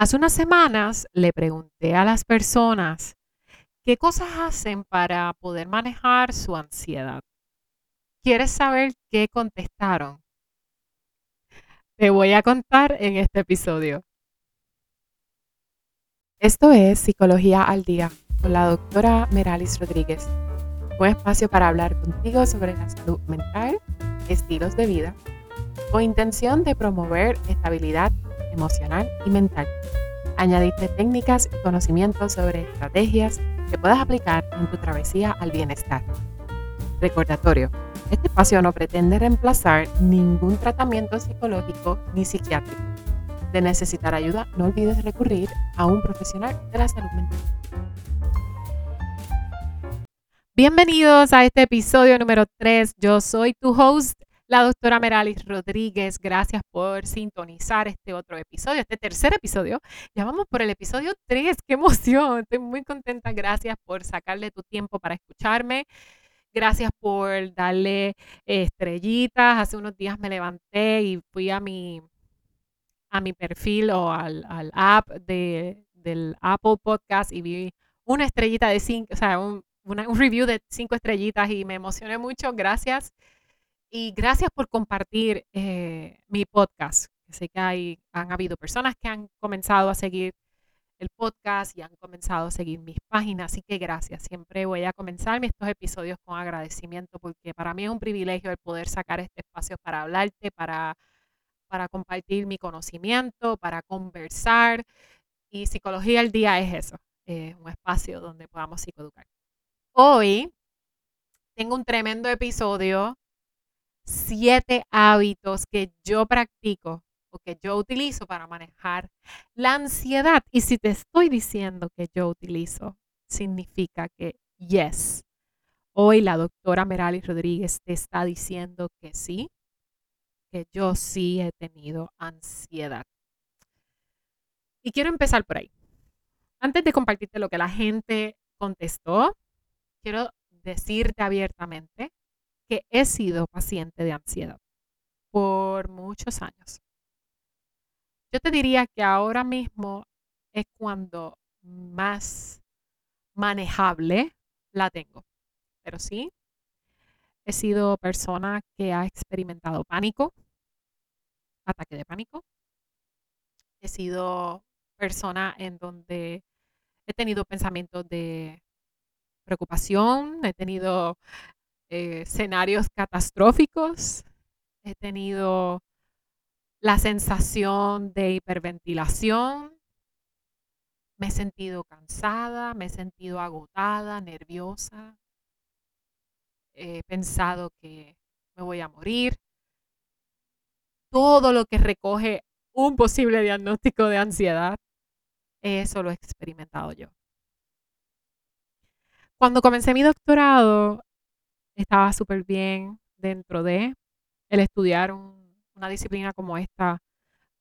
Hace unas semanas le pregunté a las personas qué cosas hacen para poder manejar su ansiedad. ¿Quieres saber qué contestaron? Te voy a contar en este episodio. Esto es Psicología al Día con la doctora Meralis Rodríguez. Un espacio para hablar contigo sobre la salud mental, estilos de vida, con intención de promover estabilidad emocional y mental. Añadirte técnicas y conocimientos sobre estrategias que puedas aplicar en tu travesía al bienestar. Recordatorio, este espacio no pretende reemplazar ningún tratamiento psicológico ni psiquiátrico. De necesitar ayuda, no olvides recurrir a un profesional de la salud mental. Bienvenidos a este episodio número 3. Yo soy tu host, la doctora Meralis Rodríguez. Gracias por sintonizar este otro episodio, este tercer episodio. Ya vamos por el episodio 3. ¡Qué emoción! Estoy muy contenta. Gracias por sacarle tu tiempo para escucharme. Gracias por darle estrellitas. Hace unos días me levanté y fui a mi, a mi perfil o al, app de, del Apple Podcast y vi una estrellita de cinco, o sea, un review de cinco estrellitas y me emocioné mucho. Gracias. Y gracias por compartir eh, mi podcast. Sé que hay, han habido personas que han comenzado a seguir el podcast y han comenzado a seguir mis páginas, así que gracias. Siempre voy a comenzar estos episodios con agradecimiento porque para mí es un privilegio el poder sacar este espacio para hablarte, para, para compartir mi conocimiento, para conversar. Y Psicología al Día es eso, es un espacio donde podamos psicoeducar. Hoy tengo un tremendo episodio siete hábitos que yo practico o que yo utilizo para manejar la ansiedad. Y si te estoy diciendo que yo utilizo, significa que yes. Hoy la doctora Merali Rodríguez te está diciendo que sí, que yo sí he tenido ansiedad. Y quiero empezar por ahí. Antes de compartirte lo que la gente contestó, quiero decirte abiertamente que he sido paciente de ansiedad por muchos años. Yo te diría que ahora mismo es cuando más manejable la tengo. Pero sí, he sido persona que ha experimentado pánico, ataque de pánico. He sido persona en donde he tenido pensamientos de preocupación, he tenido eh, escenarios catastróficos, he tenido la sensación de hiperventilación, me he sentido cansada, me he sentido agotada, nerviosa, he pensado que me voy a morir. Todo lo que recoge un posible diagnóstico de ansiedad, eso lo he experimentado yo. Cuando comencé mi doctorado, estaba súper bien dentro de el estudiar una disciplina como esta.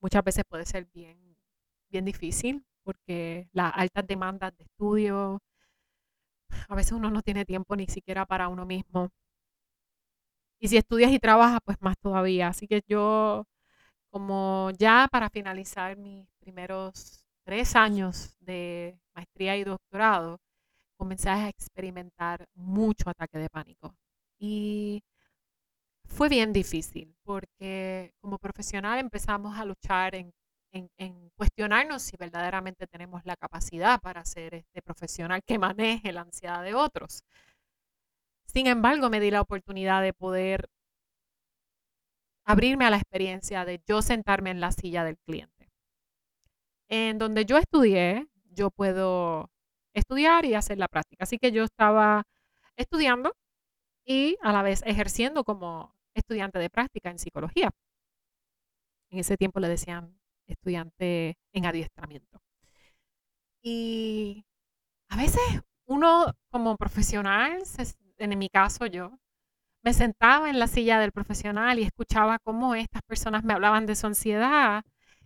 Muchas veces puede ser bien, bien difícil porque las altas demandas de estudio, a veces uno no tiene tiempo ni siquiera para uno mismo. Y si estudias y trabajas, pues más todavía. Así que yo, como ya para finalizar mis primeros tres años de maestría y doctorado, comencé a experimentar mucho ataque de pánico. Y fue bien difícil porque como profesional empezamos a luchar en, cuestionarnos si verdaderamente tenemos la capacidad para ser este profesional que maneje la ansiedad de otros. Sin embargo, me di la oportunidad de poder abrirme a la experiencia de yo sentarme en la silla del cliente. En donde yo estudié, yo puedo estudiar y hacer la práctica. Así que yo estaba estudiando y a la vez ejerciendo como estudiante de práctica en psicología. En ese tiempo le decían estudiante en adiestramiento. Y a veces uno como profesional, en mi caso yo, me sentaba en la silla del profesional y escuchaba cómo estas personas me hablaban de su ansiedad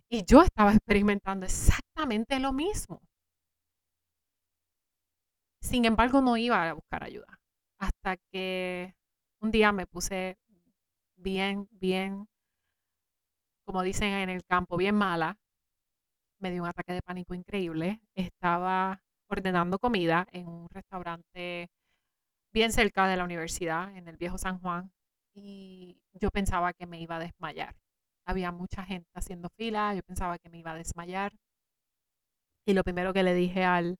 y yo estaba experimentando exactamente lo mismo. Sin embargo, no iba a buscar ayuda hasta que un día me puse bien, bien, como dicen en el campo, bien mala. me dio un ataque de pánico increíble. Estaba ordenando comida en un restaurante bien cerca de la universidad, en el viejo San Juan, y yo pensaba que me iba a desmayar. Había mucha gente haciendo fila, yo pensaba que me iba a desmayar. Y lo primero que le dije al,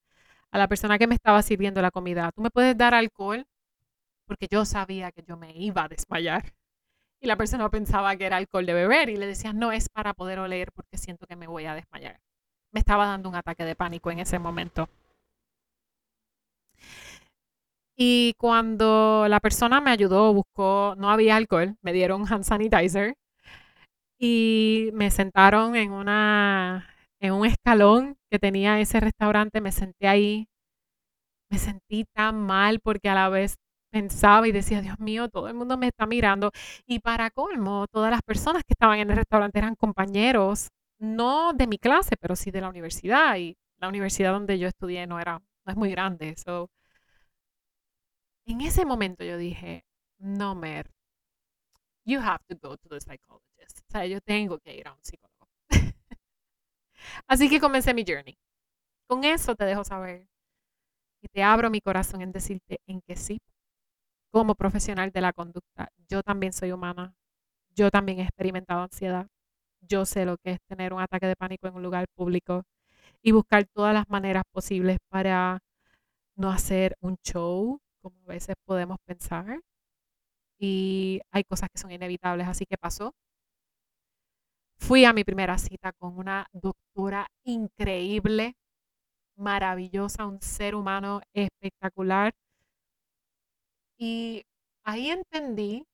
a la persona que me estaba sirviendo la comida, ¿tú me puedes dar alcohol? Porque yo sabía que yo me iba a desmayar. Y la persona pensaba que era alcohol de beber y le decía, no es para poder oler porque siento que me voy a desmayar. Me estaba dando un ataque de pánico en ese momento. Y cuando la persona me ayudó, buscó, no había alcohol, me dieron hand sanitizer y me sentaron en una en un escalón que tenía ese restaurante, me senté ahí. Me sentí tan mal porque a la vez pensaba y decía, Dios mío, todo el mundo me está mirando. Y para colmo, todas las personas que estaban en el restaurante eran compañeros, no de mi clase, pero sí de la universidad. Y la universidad donde yo estudié no era, no es muy grande. So, en ese momento yo dije, no, Mer, you have to go to the psychologist. O sea, yo tengo que ir a un psicólogo. Así que comencé mi journey. Con eso te dejo saber y te abro mi corazón en decirte en que sí, como profesional de la conducta, yo también soy humana. Yo también he experimentado ansiedad. Yo sé lo que es tener un ataque de pánico en un lugar público y buscar todas las maneras posibles para no hacer un show, como a veces podemos pensar. Y hay cosas que son inevitables, así que pasó. Fui a mi primera cita con una doctora increíble, maravillosa, un ser humano espectacular. Y ahí entendí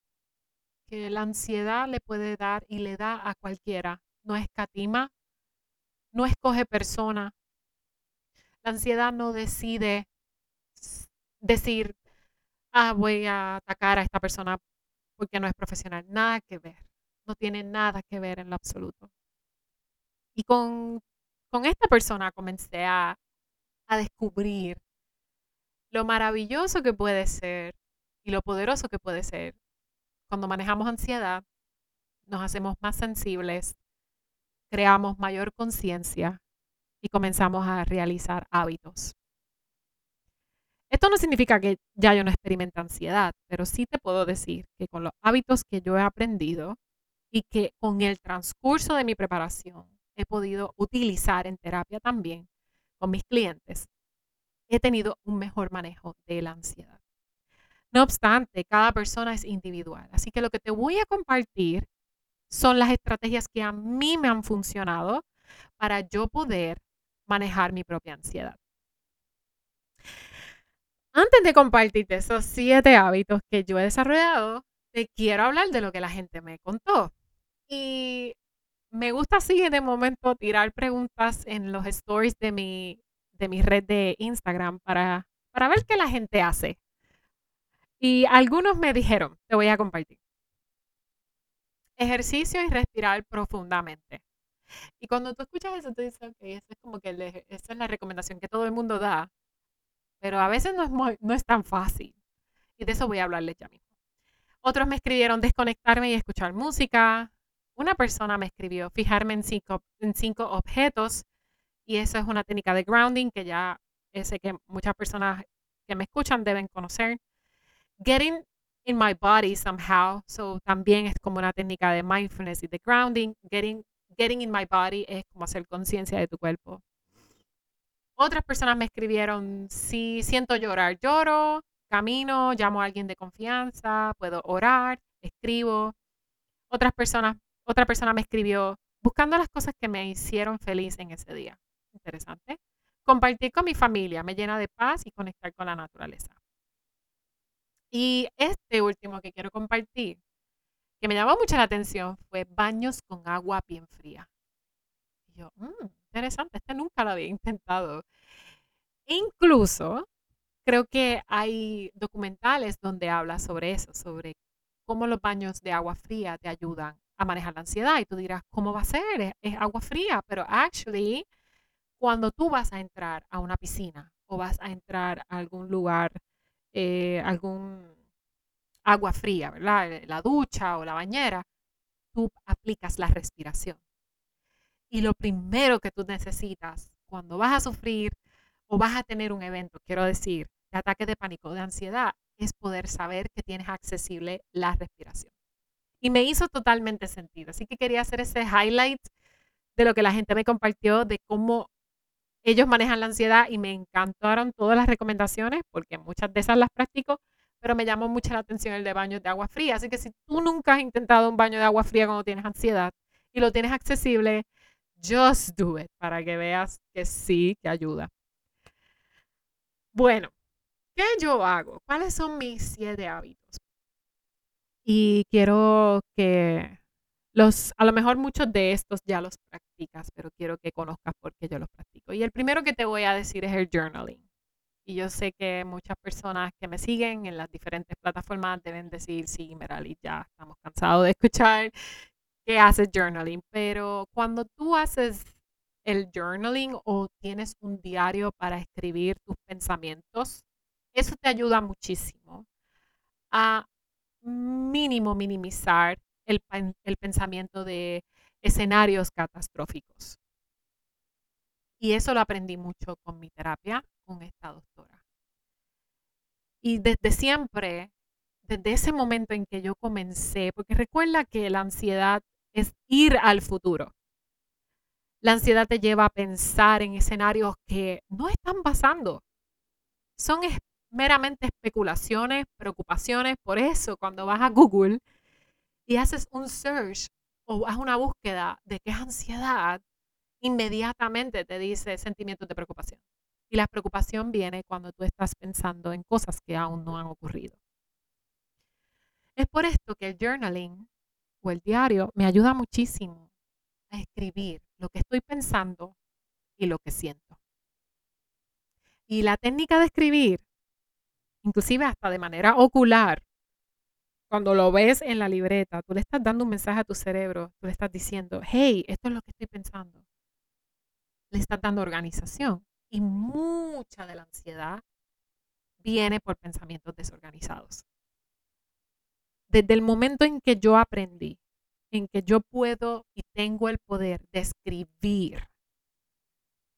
que la ansiedad le puede dar y le da a cualquiera. No escatima, no escoge persona. La ansiedad no decide decir, ah, voy a atacar a esta persona porque no es profesional. Nada que ver. No tiene nada que ver en lo absoluto. Y con, con esta persona comencé a, a descubrir lo maravilloso que puede ser y lo poderoso que puede ser cuando manejamos ansiedad, nos hacemos más sensibles, creamos mayor conciencia y comenzamos a realizar hábitos. Esto no significa que ya yo no experimente ansiedad, pero sí te puedo decir que con los hábitos que yo he aprendido y que con el transcurso de mi preparación he podido utilizar en terapia también con mis clientes, he tenido un mejor manejo de la ansiedad. No obstante, cada persona es individual, así que lo que te voy a compartir son las estrategias que a mí me han funcionado para yo poder manejar mi propia ansiedad. Antes de compartirte esos siete hábitos que yo he desarrollado, te quiero hablar de lo que la gente me contó. Y me gusta así de momento tirar preguntas en los stories de mi, de red de Instagram para, para ver qué la gente hace. Y algunos me dijeron, te voy a compartir. Ejercicio y respirar profundamente. Y cuando tú escuchas eso, tú dices, ok, eso es como que esa es la recomendación que todo el mundo da pero a veces no es, no es tan fácil. Y de eso voy a hablarles ya mismo. Otros me escribieron desconectarme y escuchar música. Una persona me escribió fijarme en cinco, en cinco objetos y eso es una técnica de grounding que ya sé que muchas personas que me escuchan deben conocer. Getting in my body somehow, so también es como una técnica de mindfulness y de grounding. Getting, getting in my body es como hacer conciencia de tu cuerpo. Otras personas me escribieron, si siento llorar, lloro, camino, llamo a alguien de confianza, puedo orar, escribo. Otras personas, otra persona me escribió, buscando las cosas que me hicieron feliz en ese día. Interesante. Compartir con mi familia me llena de paz y conectar con la naturaleza. Y este último que quiero compartir, que me llamó mucho la atención, fue baños con agua bien fría. Y yo, mmm, interesante, este nunca lo había intentado. Incluso creo que hay documentales donde habla sobre eso, sobre cómo los baños de agua fría te ayudan a manejar la ansiedad. Y tú dirás, ¿cómo va a ser? Es, agua fría, pero actually, cuando tú vas a entrar a una piscina o vas a entrar a algún lugar, eh, algún agua fría, ¿verdad? La ducha o la bañera, tú aplicas la respiración. Y lo primero que tú necesitas cuando vas a sufrir o vas a tener un evento, quiero decir, de ataque de pánico, de ansiedad, es poder saber que tienes accesible la respiración. Y me hizo totalmente sentido. Así que quería hacer ese highlight de lo que la gente me compartió, de cómo ellos manejan la ansiedad y me encantaron todas las recomendaciones porque muchas de esas las practico, pero me llamó mucho la atención el de baños de agua fría. Así que si tú nunca has intentado un baño de agua fría cuando tienes ansiedad y lo tienes accesible, just do it para que veas que sí, que ayuda. Bueno, ¿qué yo hago? ¿Cuáles son mis siete hábitos? Y quiero que los, a lo mejor muchos de estos ya los practicas, pero quiero que conozcas por qué yo los practico. Y el primero que te voy a decir es el journaling. Y yo sé que muchas personas que me siguen en las diferentes plataformas deben decir, sí, Merali, ya estamos cansados de escuchar que haces journaling. Pero cuando tú haces el journaling o tienes un diario para escribir tus pensamientos, eso te ayuda muchísimo a mínimo minimizar el, el pensamiento de escenarios catastróficos. Y eso lo aprendí mucho con mi terapia, con esta doctora. Y desde siempre, desde ese momento en que yo comencé, porque recuerda que la ansiedad es ir al futuro. La ansiedad te lleva a pensar en escenarios que no están pasando. Son meramente especulaciones, preocupaciones. Por eso, cuando vas a Google y haces un search o haces una búsqueda de qué es ansiedad, inmediatamente te dice sentimientos de preocupación. Y la preocupación viene cuando tú estás pensando en cosas que aún no han ocurrido. Es por esto que el journaling o el diario me ayuda muchísimo a escribir lo que estoy pensando y lo que siento. Y la técnica de escribir, inclusive hasta de manera ocular, cuando lo ves en la libreta, tú le estás dando un mensaje a tu cerebro, tú le estás diciendo, hey, esto es lo que estoy pensando. Le estás dando organización. Y mucha de la ansiedad viene por pensamientos desorganizados. Desde el momento en que yo aprendí, en que yo puedo y tengo el poder de escribir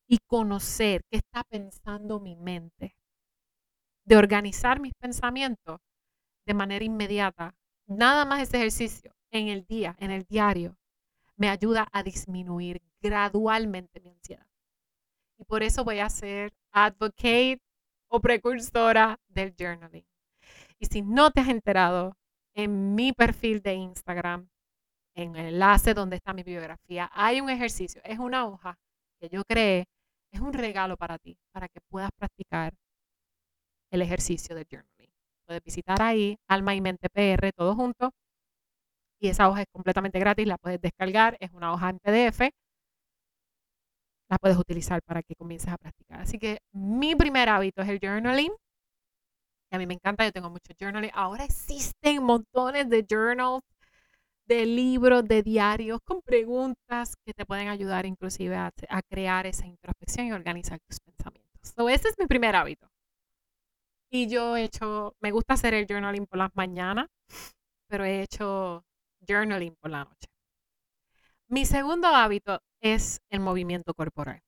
y conocer qué está pensando mi mente, de organizar mis pensamientos de manera inmediata, nada más ese ejercicio en el día, en el diario, me ayuda a disminuir gradualmente mi ansiedad. Y por eso voy a ser advocate o precursora del journaling. Y si no te has enterado, en mi perfil de Instagram, en el enlace donde está mi biografía, hay un ejercicio, es una hoja que yo creé, es un regalo para ti, para que puedas practicar el ejercicio de journaling. Puedes visitar ahí, Alma y Mente PR, todo junto. Y esa hoja es completamente gratis, la puedes descargar, es una hoja en PDF la puedes utilizar para que comiences a practicar. Así que mi primer hábito es el journaling. Y a mí me encanta, yo tengo mucho journaling. Ahora existen montones de journals, de libros, de diarios con preguntas que te pueden ayudar inclusive a, crear esa introspección y organizar tus pensamientos. So, ese es mi primer hábito. Y yo he hecho, me gusta hacer el journaling por las mañanas, pero he hecho journaling por la noche. Mi segundo hábito es el movimiento corporal.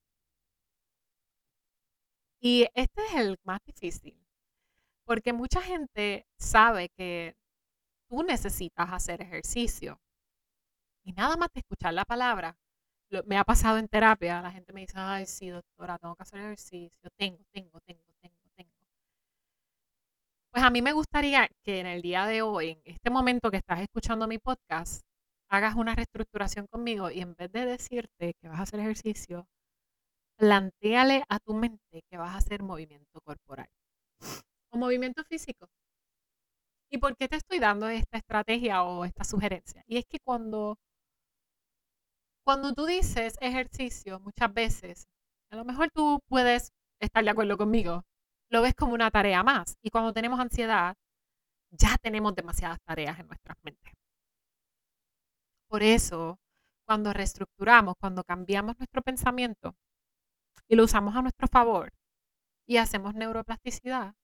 Y este es el más difícil, porque mucha gente sabe que tú necesitas hacer ejercicio. Y nada más de escuchar la palabra, me ha pasado en terapia, la gente me dice, ay, sí, doctora, tengo que hacer ejercicio, tengo, tengo, tengo, tengo, tengo. Pues a mí me gustaría que en el día de hoy, en este momento que estás escuchando mi podcast, hagas una reestructuración conmigo y en vez de decirte que vas a hacer ejercicio, planteale a tu mente que vas a hacer movimiento corporal o movimiento físico. ¿Y por qué te estoy dando esta estrategia o esta sugerencia? Y es que cuando, cuando tú dices ejercicio, muchas veces, a lo mejor tú puedes estar de acuerdo conmigo, lo ves como una tarea más. Y cuando tenemos ansiedad, ya tenemos demasiadas tareas en nuestras mentes. Por eso, cuando reestructuramos, cuando cambiamos nuestro pensamiento y lo usamos a nuestro favor y hacemos neuroplasticidad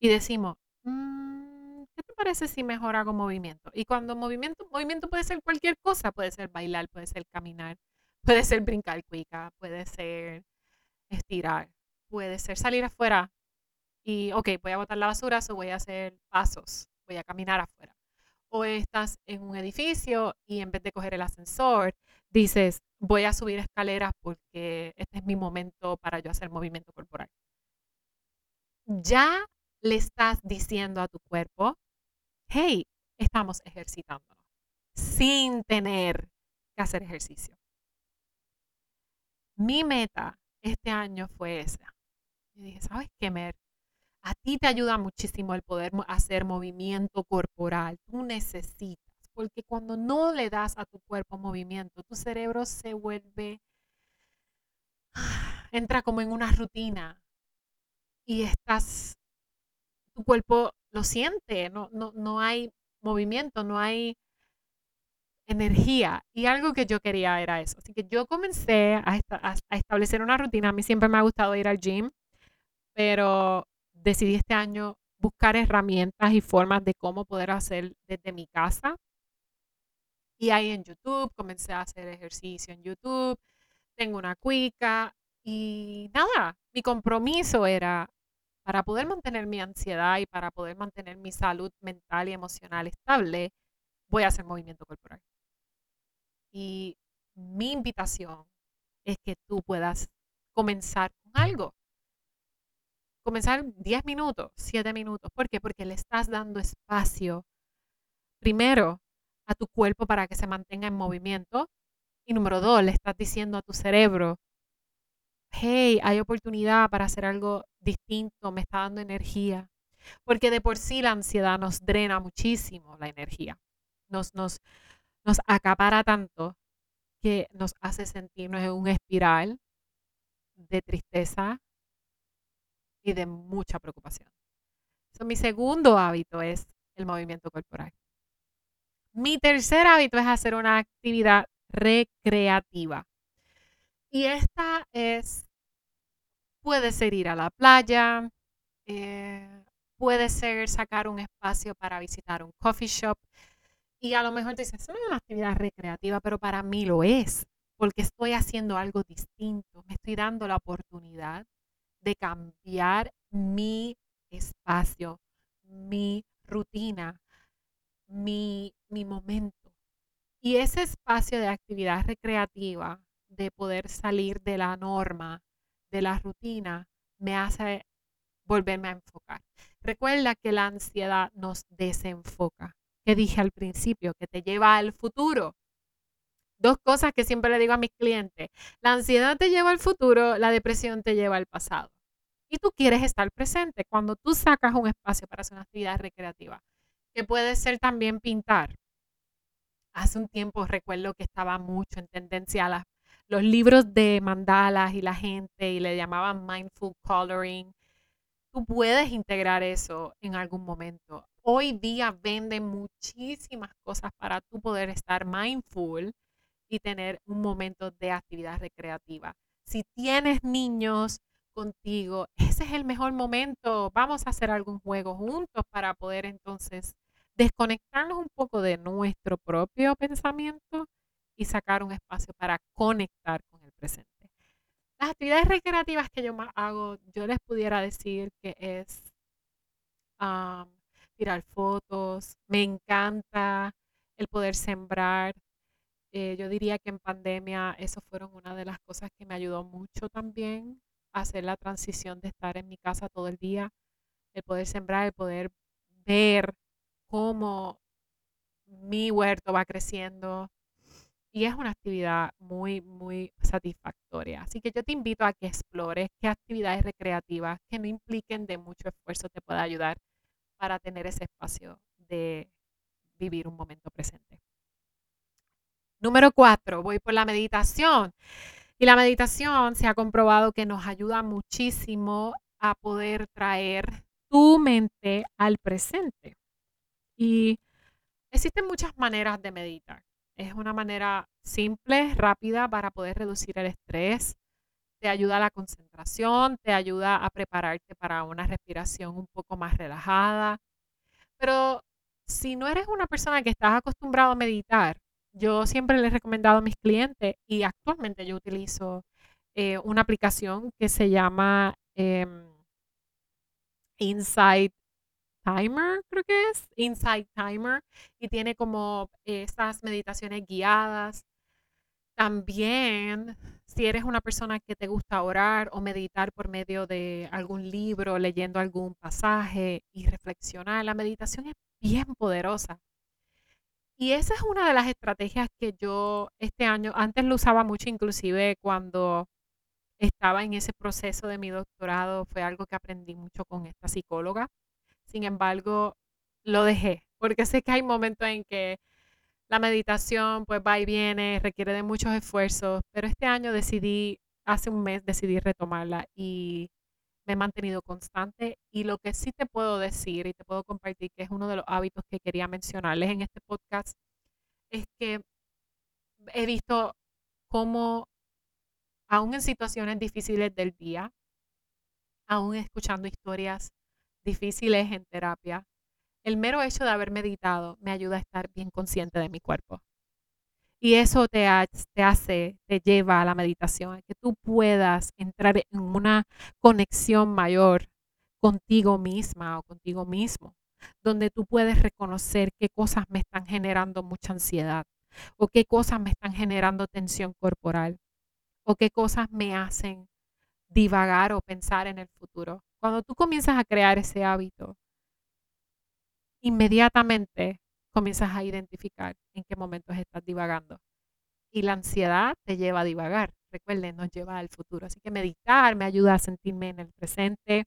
y decimos, mm, ¿qué te parece si mejor hago movimiento? Y cuando movimiento, movimiento puede ser cualquier cosa, puede ser bailar, puede ser caminar, Puede ser brincar cuica, puede ser estirar, puede ser salir afuera y, ok, voy a botar la basura, o voy a hacer pasos, voy a caminar afuera. O estás en un edificio y en vez de coger el ascensor, dices, voy a subir escaleras porque este es mi momento para yo hacer movimiento corporal. Ya le estás diciendo a tu cuerpo, hey, estamos ejercitándonos sin tener que hacer ejercicio. Mi meta este año fue esa. Y dije, ¿sabes qué, Mer? A ti te ayuda muchísimo el poder hacer movimiento corporal. Tú necesitas, porque cuando no le das a tu cuerpo movimiento, tu cerebro se vuelve, entra como en una rutina y estás, tu cuerpo lo siente, no, no, no hay movimiento, no hay energía. Y algo que yo quería era eso. Así que yo comencé a, a, establecer una rutina. A mí siempre me ha gustado ir al gym, pero decidí este año buscar herramientas y formas de cómo poder hacer desde mi casa. Y ahí en YouTube comencé a hacer ejercicio en YouTube. Tengo una cuica y nada, mi compromiso era para poder mantener mi ansiedad y para poder mantener mi salud mental y emocional estable, voy a hacer movimiento corporal. Y mi invitación es que tú puedas comenzar con algo. Comenzar 10 minutos, 7 minutos. ¿Por qué? Porque le estás dando espacio, primero, a tu cuerpo para que se mantenga en movimiento. Y número dos, le estás diciendo a tu cerebro, hey, hay oportunidad para hacer algo distinto, me está dando energía. Porque de por sí la ansiedad nos drena muchísimo la energía. Nos, nos, nos acapara tanto que nos hace sentirnos en un espiral de tristeza y de mucha preocupación. mi segundo hábito es el movimiento corporal. Mi tercer hábito es hacer una actividad recreativa. Y esta es, puede ser ir a la playa, eh, puede ser sacar un espacio para visitar un coffee shop, y a lo mejor te dices, no es una actividad recreativa, pero para mí lo es, porque estoy haciendo algo distinto. Me estoy dando la oportunidad de cambiar mi espacio, mi rutina, mi, mi momento. Y ese espacio de actividad recreativa, de poder salir de la norma, de la rutina, me hace volverme a enfocar. Recuerda que la ansiedad nos desenfoca que dije al principio, que te lleva al futuro. Dos cosas que siempre le digo a mis clientes. La ansiedad te lleva al futuro, la depresión te lleva al pasado. Y tú quieres estar presente cuando tú sacas un espacio para hacer una actividad recreativa, que puede ser también pintar. Hace un tiempo recuerdo que estaba mucho en tendencia a los libros de mandalas y la gente y le llamaban mindful coloring. Tú puedes integrar eso en algún momento hoy día venden muchísimas cosas para tú poder estar mindful y tener un momento de actividad recreativa. Si tienes niños contigo, ese es el mejor momento. Vamos a hacer algún juego juntos para poder entonces desconectarnos un poco de nuestro propio pensamiento y sacar un espacio para conectar con el presente. Las actividades recreativas que yo más hago, yo les pudiera decir que es tirar fotos, me encanta el poder sembrar. Eh, yo diría que en pandemia eso fueron una de las cosas que me ayudó mucho también a hacer la transición de estar en mi casa todo el día, el poder sembrar, el poder ver cómo mi huerto va creciendo. Y es una actividad muy, muy satisfactoria. Así que yo te invito a que explores qué actividades recreativas que no impliquen de mucho esfuerzo te pueda ayudar para tener ese espacio de vivir un momento presente. Número cuatro, voy por la meditación. Y la meditación se ha comprobado que nos ayuda muchísimo a poder traer tu mente al presente. Y existen muchas maneras de meditar. Es una manera simple, rápida para poder reducir el estrés, te ayuda a la concentración, te ayuda a prepararte para una respiración un poco más relajada. Pero si no eres una persona que estás acostumbrado a meditar, yo siempre le he recomendado a mis clientes y actualmente yo utilizo eh, una aplicación que se llama em, Insight Timer, creo que es, Insight Timer, y tiene como estas meditaciones guiadas. También, si eres una persona que te gusta orar o meditar por medio de algún libro, leyendo algún pasaje y reflexionar, la meditación es bien poderosa. Y esa es una de las estrategias que yo este año, antes lo usaba mucho, inclusive cuando estaba en ese proceso de mi doctorado, fue algo que aprendí mucho con esta psicóloga. Sin embargo, lo dejé, porque sé que hay momentos en que la meditación pues va y viene, requiere de muchos esfuerzos, pero este año decidí, hace un mes decidí retomarla y me he mantenido constante y lo que sí te puedo decir y te puedo compartir, que es uno de los hábitos que quería mencionarles en este podcast, es que he visto cómo, aún en situaciones difíciles del día, aún escuchando historias difíciles en terapia, el mero hecho de haber meditado me ayuda a estar bien consciente de mi cuerpo. Y eso te, te hace, te lleva a la meditación, que tú puedas entrar en una conexión mayor contigo misma o contigo mismo, donde tú puedes reconocer qué cosas me están generando mucha ansiedad o qué cosas me están generando tensión corporal o qué cosas me hacen divagar o pensar en el futuro. Cuando tú comienzas a crear ese hábito, inmediatamente comienzas a identificar en qué momentos estás divagando. Y la ansiedad te lleva a divagar. Recuerden, nos lleva al futuro. Así que meditar me ayuda a sentirme en el presente.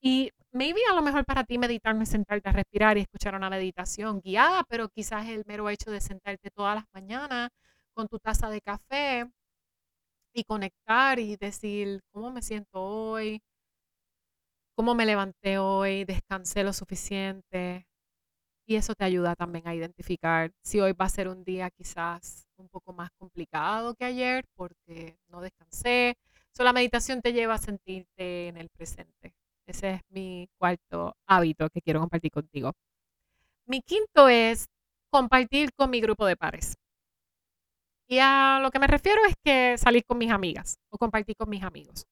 Y maybe a lo mejor para ti meditar no es sentarte a respirar y escuchar una meditación guiada, pero quizás el mero hecho de sentarte todas las mañanas con tu taza de café y conectar y decir cómo me siento hoy, cómo me levanté hoy, descansé lo suficiente, y eso te ayuda también a identificar si hoy va a ser un día quizás un poco más complicado que ayer porque no descansé. So, la meditación te lleva a sentirte en el presente. Ese es mi cuarto hábito que quiero compartir contigo. Mi quinto es compartir con mi grupo de pares. Y a lo que me refiero es que salir con mis amigas o compartir con mis amigos.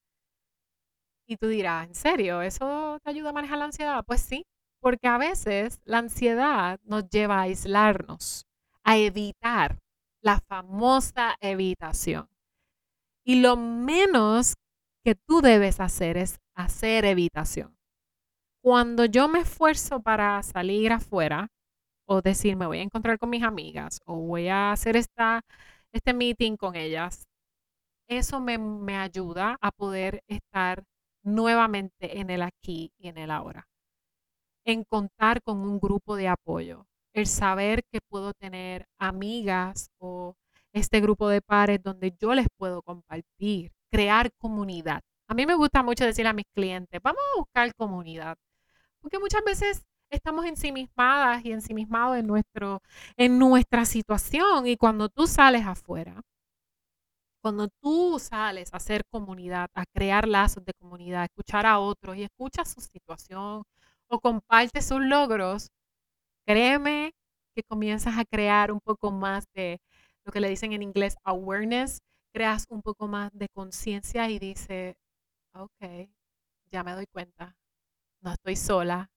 Y tú dirás, ¿en serio? ¿Eso te ayuda a manejar la ansiedad? Pues sí, porque a veces la ansiedad nos lleva a aislarnos, a evitar la famosa evitación. Y lo menos que tú debes hacer es hacer evitación. Cuando yo me esfuerzo para salir afuera o decir me voy a encontrar con mis amigas o voy a hacer esta, este meeting con ellas, eso me, me ayuda a poder estar nuevamente en el aquí y en el ahora en contar con un grupo de apoyo, el saber que puedo tener amigas o este grupo de pares donde yo les puedo compartir, crear comunidad. A mí me gusta mucho decir a mis clientes, vamos a buscar comunidad, porque muchas veces estamos ensimismadas y ensimismados en, nuestro, en nuestra situación y cuando tú sales afuera, cuando tú sales a hacer comunidad, a crear lazos de comunidad, a escuchar a otros y escuchas su situación, o comparte sus logros, créeme que comienzas a crear un poco más de lo que le dicen en inglés awareness, creas un poco más de conciencia y dice, ok, ya me doy cuenta, no estoy sola,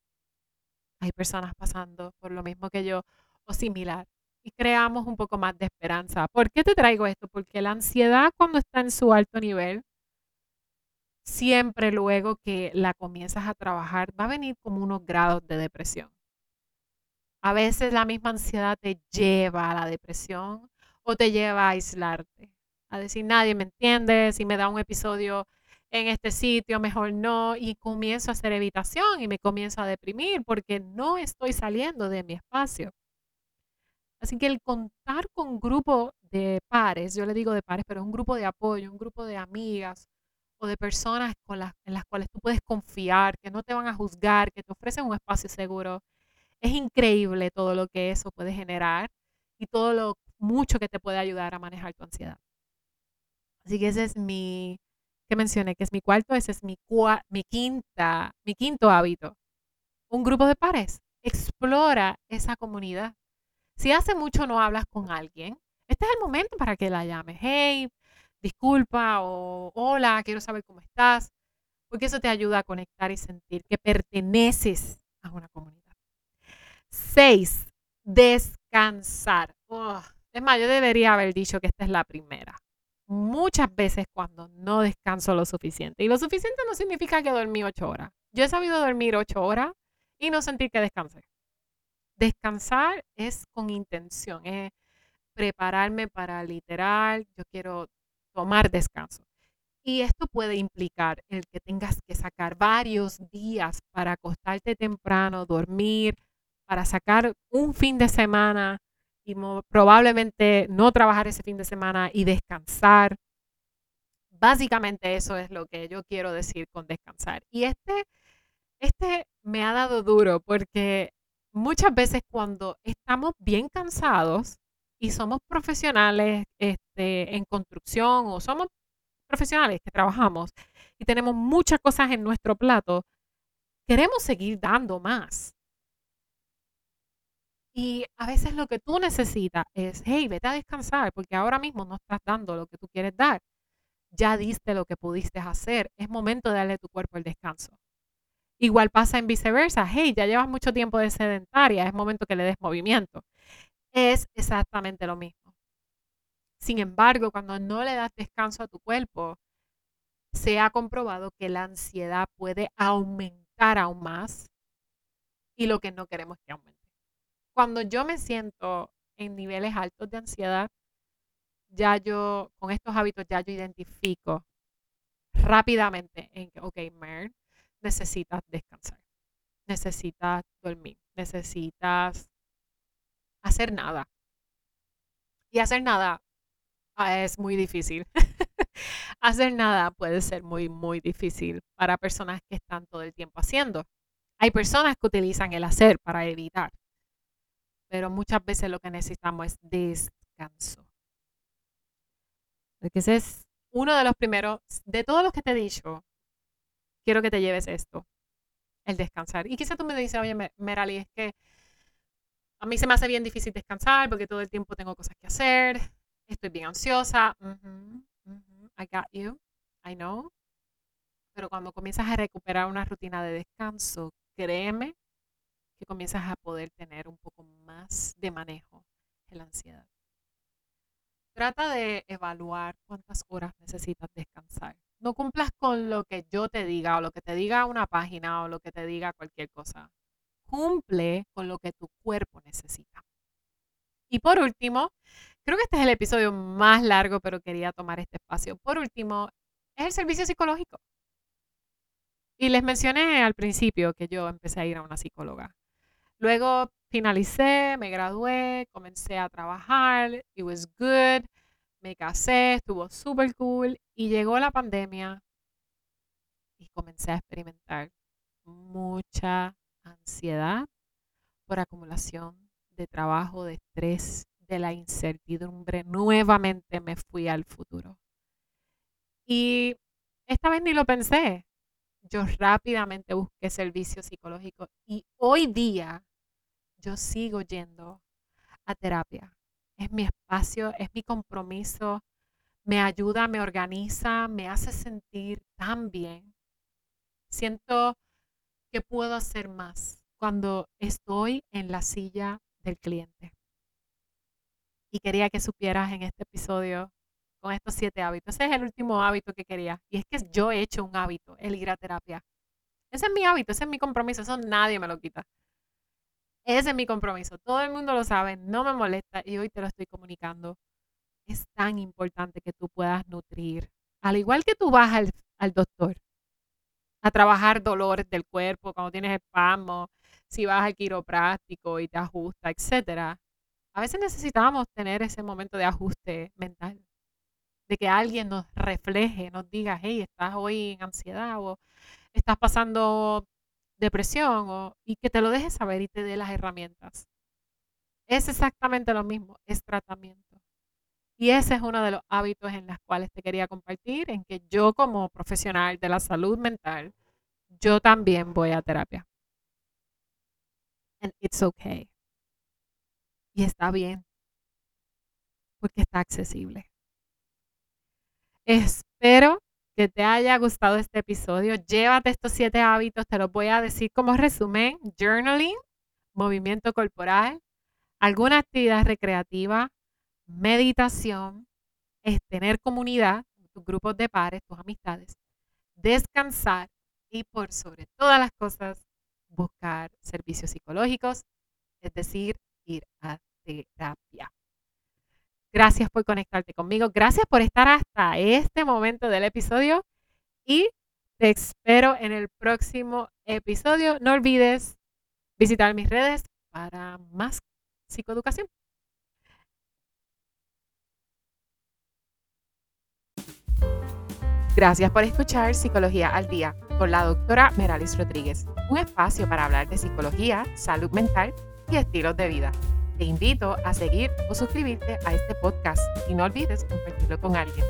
hay personas pasando por lo mismo que yo o similar. Y creamos un poco más de esperanza. ¿Por qué te traigo esto? Porque la ansiedad cuando está en su alto nivel siempre luego que la comienzas a trabajar va a venir como unos grados de depresión. A veces la misma ansiedad te lleva a la depresión o te lleva a aislarte, a decir nadie me entiende, si me da un episodio en este sitio, mejor no, y comienzo a hacer evitación y me comienzo a deprimir porque no estoy saliendo de mi espacio. Así que el contar con un grupo de pares, yo le digo de pares, pero un grupo de apoyo, un grupo de amigas, o de personas con las, en las cuales tú puedes confiar, que no te van a juzgar, que te ofrecen un espacio seguro. Es increíble todo lo que eso puede generar y todo lo mucho que te puede ayudar a manejar tu ansiedad. Así que ese es mi, que mencioné, que es mi cuarto, ese es mi, mi, quinta, mi quinto hábito. Un grupo de pares. Explora esa comunidad. Si hace mucho no hablas con alguien, este es el momento para que la llames. Hey, disculpa o hola, quiero saber cómo estás. Porque eso te ayuda a conectar y sentir que perteneces a una comunidad. Seis, descansar. es más, yo debería haber dicho que esta es la primera. Muchas veces cuando no descanso lo suficiente. Y lo suficiente no significa que dormí ocho horas. Yo he sabido dormir ocho horas y no sentir que descansé. Descansar es con intención, es prepararme para literal, yo quiero tomar descanso. Y esto puede implicar el que tengas que sacar varios días para acostarte temprano, dormir, para sacar un fin de semana y probablemente no trabajar ese fin de semana y descansar. Básicamente eso es lo que yo quiero decir con descansar. Y este, este me ha dado duro porque muchas veces cuando estamos bien cansados y somos profesionales este, en construcción o somos profesionales que trabajamos y tenemos muchas cosas en nuestro plato, queremos seguir dando más. Y a veces lo que tú necesitas es, hey, vete a descansar porque ahora mismo no estás dando lo que tú quieres dar. Ya diste lo que pudiste hacer. Es momento de darle a tu cuerpo el descanso. Igual pasa en viceversa. Hey, ya llevas mucho tiempo de sedentaria. Es momento que le des movimiento. Es exactamente lo mismo. Sin embargo, cuando no le das descanso a tu cuerpo, se ha comprobado que la ansiedad puede aumentar aún más y lo que no queremos que aumente cuando yo me siento en niveles altos de ansiedad, ya yo, con estos hábitos, ya yo identifico rápidamente en que, ok, Mer, necesitas descansar, necesitas dormir, necesitas hacer nada. Y hacer nada ah, es muy difícil. hacer nada puede ser muy, muy difícil para personas que están todo el tiempo haciendo. Hay personas que utilizan el hacer para evitar pero muchas veces lo que necesitamos es descanso. Porque ese es uno de los primeros, de todos los que te he dicho, quiero que te lleves esto, el descansar. Y quizá tú me dices, oye, Merali, es que a mí se me hace bien difícil descansar porque todo el tiempo tengo cosas que hacer, estoy bien ansiosa. I got you, I know. Pero cuando comienzas a recuperar una rutina de descanso, créeme que comienzas a poder tener un poco más de manejo en la ansiedad. Trata de evaluar cuántas horas necesitas descansar. No cumplas con lo que yo te diga o lo que te diga una página o lo que te diga cualquier cosa. Cumple con lo que tu cuerpo necesita. Y por último, creo que este es el episodio más largo, pero quería tomar este espacio. Por último, es el servicio psicológico. Y les mencioné al principio que yo empecé a ir a una psicóloga. Luego finalicé, me gradué, comencé a trabajar, it was good, me casé, estuvo súper cool y llegó la pandemia y comencé a experimentar mucha ansiedad por acumulación de trabajo, de estrés, de la incertidumbre. Nuevamente me fui al futuro. Y esta vez ni lo pensé. Yo rápidamente busqué servicio psicológico y hoy día yo sigo yendo a terapia. Es mi espacio, es mi compromiso, me ayuda, me organiza, me hace sentir tan bien. Siento que puedo hacer más cuando estoy en la silla del cliente. Y quería que supieras en este episodio con estos siete hábitos. Ese es el último hábito que quería. Y es que yo he hecho un hábito, el ir a terapia. Ese es mi hábito, ese es mi compromiso, eso nadie me lo quita. Ese es mi compromiso. Todo el mundo lo sabe, no me molesta y hoy te lo estoy comunicando. Es tan importante que tú puedas nutrir. Al igual que tú vas al, doctor a trabajar dolores del cuerpo cuando tienes espasmo, si vas al quiropráctico y te ajusta, etcétera. A veces necesitamos tener ese momento de ajuste mental, de que alguien nos refleje, nos diga, hey, estás hoy en ansiedad o estás pasando depresión o, y que te lo dejes saber y te dé las herramientas. Es exactamente lo mismo, es tratamiento. Y ese es uno de los hábitos en los cuales te quería compartir, en que yo como profesional de la salud mental, yo también voy a terapia. And it's okay. Y está bien, porque está accesible. Espero que te haya gustado este episodio. Llévate estos siete hábitos, te los voy a decir como resumen. Journaling, movimiento corporal, alguna actividad recreativa, meditación, es tener comunidad, tus grupos de pares, tus amistades, descansar y por sobre todas las cosas, buscar servicios psicológicos, es decir, ir a terapia. Gracias por conectarte conmigo. Gracias por estar hasta este momento del episodio y te espero en el próximo episodio. No olvides visitar mis redes para más psicoeducación. Gracias por escuchar Psicología al Día con la doctora Meralis Rodríguez, un espacio para hablar de psicología, salud mental y estilos de vida. Te invito a seguir o suscribirte a este podcast y no olvides compartirlo con alguien.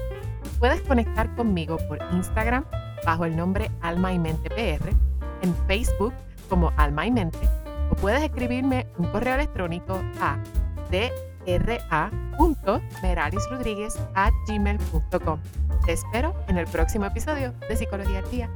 Puedes conectar conmigo por Instagram bajo el nombre Alma y Mente PR, en Facebook como Alma y Mente, o puedes escribirme un correo electrónico a dra.meralisrodríguez.gmail.com. Te espero en el próximo episodio de Psicología al Día.